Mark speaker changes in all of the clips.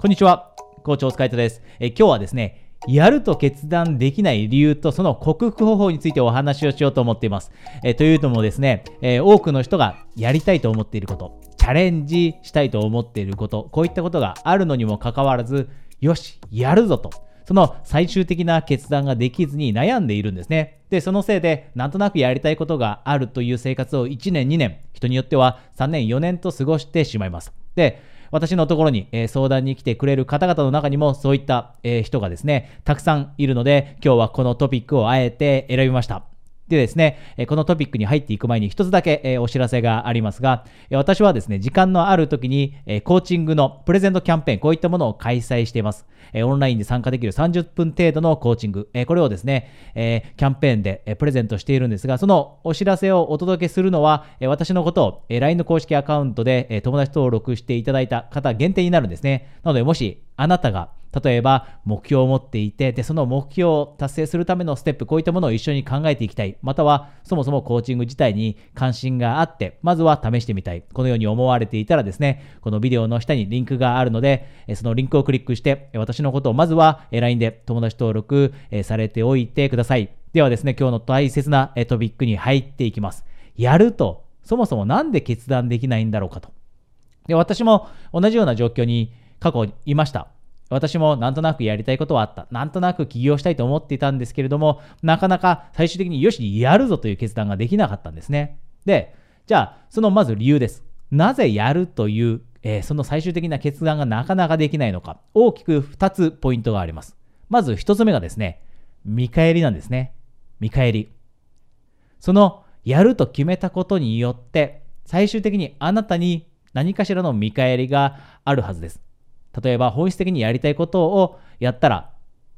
Speaker 1: こんにちは、校長お疲れ様です。え今日はですね、やると決断できない理由とその克服方法についてお話をしようと思っています。えというのもですね、え多くの人がやりたいと思っていること、チャレンジしたいと思っていること、こういったことがあるのにもかかわらず、よし、やるぞと。その最終的な決断ができずに悩んでいるんですね。で、そのせいで、なんとなくやりたいことがあるという生活を1年、2年、人によっては3年、4年と過ごしてしまいます。で、私のところに、えー、相談に来てくれる方々の中にもそういった、えー、人がですね、たくさんいるので、今日はこのトピックをあえて選びました。でですね、このトピックに入っていく前に一つだけお知らせがありますが、私はですね、時間のある時にコーチングのプレゼントキャンペーン、こういったものを開催しています。オンラインで参加できる30分程度のコーチング、これをですね、キャンペーンでプレゼントしているんですが、そのお知らせをお届けするのは、私のことを LINE の公式アカウントで友達登録していただいた方限定になるんですね。なので、もしあなたが例えば目標を持っていて、で、その目標を達成するためのステップ、こういったものを一緒に考えていきたい。または、そもそもコーチング自体に関心があって、まずは試してみたい。このように思われていたらですね、このビデオの下にリンクがあるので、そのリンクをクリックして、私のことをまずは LINE で友達登録されておいてください。ではですね、今日の大切なトピックに入っていきます。やると、そもそもなんで決断できないんだろうかと。で、私も同じような状況に過去いました。私もなんとなくやりたいことはあった。なんとなく起業したいと思っていたんですけれども、なかなか最終的によし、やるぞという決断ができなかったんですね。で、じゃあ、そのまず理由です。なぜやるという、えー、その最終的な決断がなかなかできないのか。大きく2つポイントがあります。まず1つ目がですね、見返りなんですね。見返り。そのやると決めたことによって、最終的にあなたに何かしらの見返りがあるはずです。例えば本質的にやりたいことをやったら、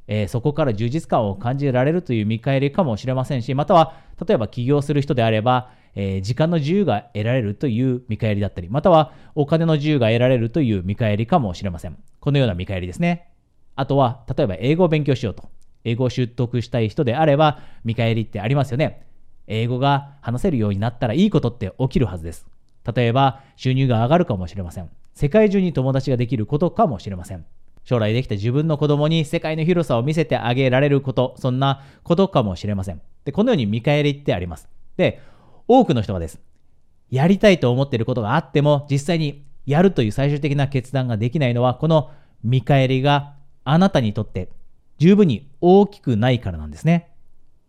Speaker 1: えー、そこから充実感を感じられるという見返りかもしれませんし、または例えば起業する人であれば、えー、時間の自由が得られるという見返りだったり、またはお金の自由が得られるという見返りかもしれません。このような見返りですね。あとは、例えば英語を勉強しようと。英語を習得したい人であれば、見返りってありますよね。英語が話せるようになったらいいことって起きるはずです。例えば、収入が上がるかもしれません。世界中に友達ができることかもしれません。将来できた自分の子供に世界の広さを見せてあげられること、そんなことかもしれません。で、このように見返りってあります。で、多くの人はです。やりたいと思っていることがあっても、実際にやるという最終的な決断ができないのは、この見返りがあなたにとって十分に大きくないからなんですね。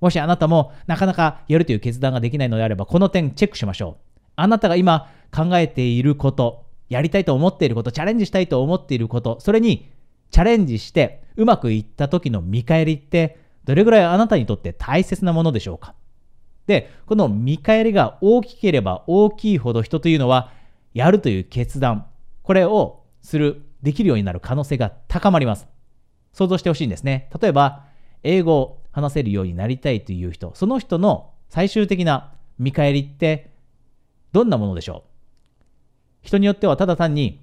Speaker 1: もしあなたもなかなかやるという決断ができないのであれば、この点チェックしましょう。あなたが今考えていること、やりたいと思っていること、チャレンジしたいと思っていること、それにチャレンジしてうまくいった時の見返りってどれぐらいあなたにとって大切なものでしょうか？で、この見返りが大きければ大きいほど人というのはやるという決断、これをする、できるようになる可能性が高まります。想像してほしいんですね。例えば、英語を話せるようになりたいという人、その人の最終的な見返りってどんなものでしょう？人によってはただ単に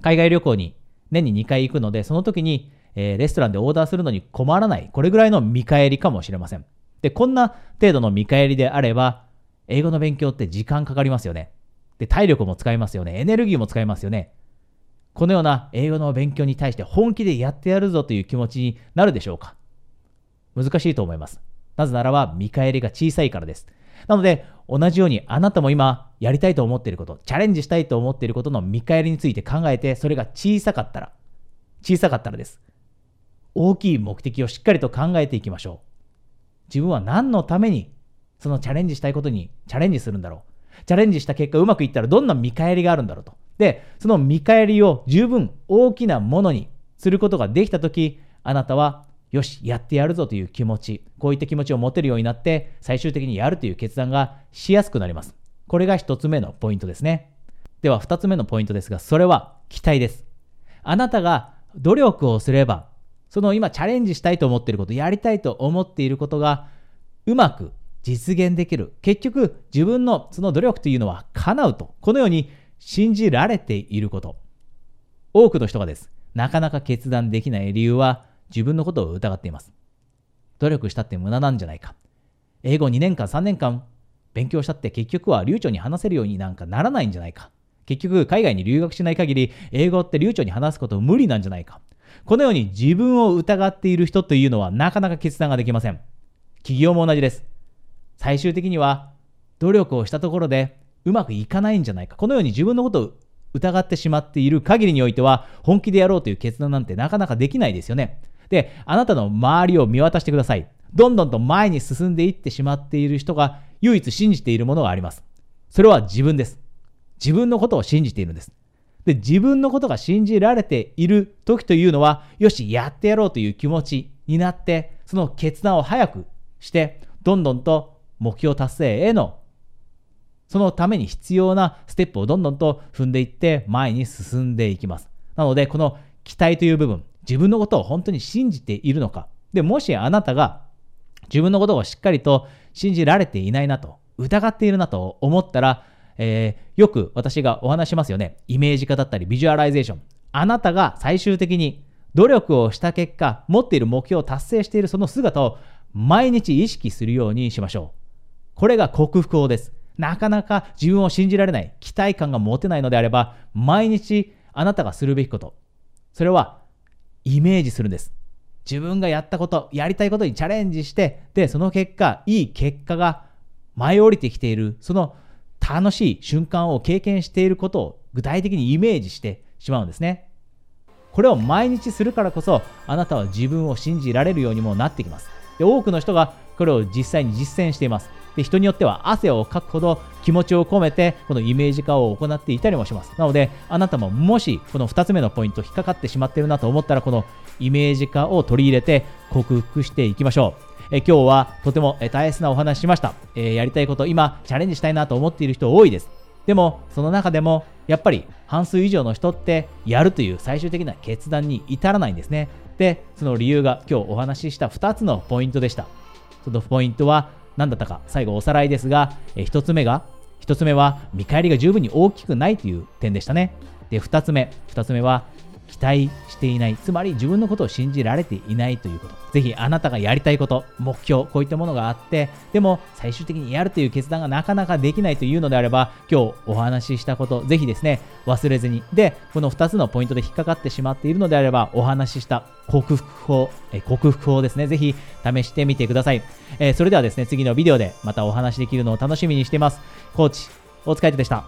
Speaker 1: 海外旅行に年に2回行くので、その時に、えー、レストランでオーダーするのに困らない。これぐらいの見返りかもしれません。で、こんな程度の見返りであれば、英語の勉強って時間かかりますよね。で、体力も使いますよね。エネルギーも使いますよね。このような英語の勉強に対して本気でやってやるぞという気持ちになるでしょうか？難しいと思います。なぜならば見返りが小さいからです。なので、同じようにあなたも今やりたいと思っていること、チャレンジしたいと思っていることの見返りについて考えて、それが小さかったら、小さかったらです。大きい目的をしっかりと考えていきましょう。自分は何のためにそのチャレンジしたいことにチャレンジするんだろう。チャレンジした結果うまくいったらどんな見返りがあるんだろうと。で、その見返りを十分大きなものにすることができたとき、あなたはよし、やってやるぞという気持ち、こういった気持ちを持てるようになって、最終的にやるという決断がしやすくなります。これが一つ目のポイントですね。では二つ目のポイントですが、それは期待です。あなたが努力をすれば、その今チャレンジしたいと思っていること、やりたいと思っていることがうまく実現できる。結局、自分のその努力というのは叶うと、このように信じられていること。多くの人がです。なかなか決断できない理由は、自分のことを疑っています。努力したって無駄なんじゃないか。英語2年間3年間勉強したって結局は流暢に話せるようになんかならないんじゃないか。結局、海外に留学しない限り、英語って流暢に話すこと無理なんじゃないか。このように自分を疑っている人というのはなかなか決断ができません。企業も同じです。最終的には、努力をしたところでうまくいかないんじゃないか。このように自分のことを疑ってしまっている限りにおいては、本気でやろうという決断なんてなかなかできないですよね。で、あなたの周りを見渡してください。どんどんと前に進んでいってしまっている人が唯一信じているものがあります。それは自分です。自分のことを信じているんです。で、自分のことが信じられている時というのは、よし、やってやろうという気持ちになって、その決断を早くして、どんどんと目標達成への、そのために必要なステップをどんどんと踏んでいって前に進んでいきます。なので、この期待という部分、自分のことを本当に信じているのか。で、もしあなたが自分のことをしっかりと信じられていないなと、疑っているなと思ったら、えー、よく私がお話しますよね。イメージ化だったり、ビジュアライゼーション。あなたが最終的に努力をした結果、持っている目標を達成しているその姿を毎日意識するようにしましょう。これが克服法です。なかなか自分を信じられない、期待感が持てないのであれば、毎日あなたがするべきこと。それは、イメージするんです。自分がやったこと、やりたいことにチャレンジして、で、その結果、いい結果が舞い降りてきている、その楽しい瞬間を経験していることを具体的にイメージしてしまうんですね。これを毎日するからこそ、あなたは自分を信じられるようにもなってきます。で多くの人がこれを実際に実践しています。で人によっては汗をかくほど気持ちを込めてこのイメージ化を行っていたりもします。なので、あなたももしこの2つ目のポイント引っかかってしまってるなと思ったら、このイメージ化を取り入れて克服していきましょう。え今日はとても大切なお話しました、えやりたいこと、今チャレンジしたいなと思っている人多いです。でも、その中でも、やっぱり半数以上の人ってやるという最終的な決断に至らないんですね。で、その理由が今日お話しした2つのポイントでした。そのポイントは何だったか、最後おさらいですが、え1つ目が、1つ目は見返りが十分に大きくないという点でしたね。で、2つ目、2つ目は待していない、つまり自分のことを信じられていないということ。ぜひあなたがやりたいこと、目標、こういったものがあって、でも最終的にやるという決断がなかなかできないというのであれば、今日お話ししたこと、ぜひですね、忘れずに。で、この2つのポイントで引っかかってしまっているのであれば、お話しした克服法、え克服法ですね、ぜひ試してみてください。えー、それではですね、次のビデオでまたお話しできるのを楽しみにしています。コーチ、大塚愛でした。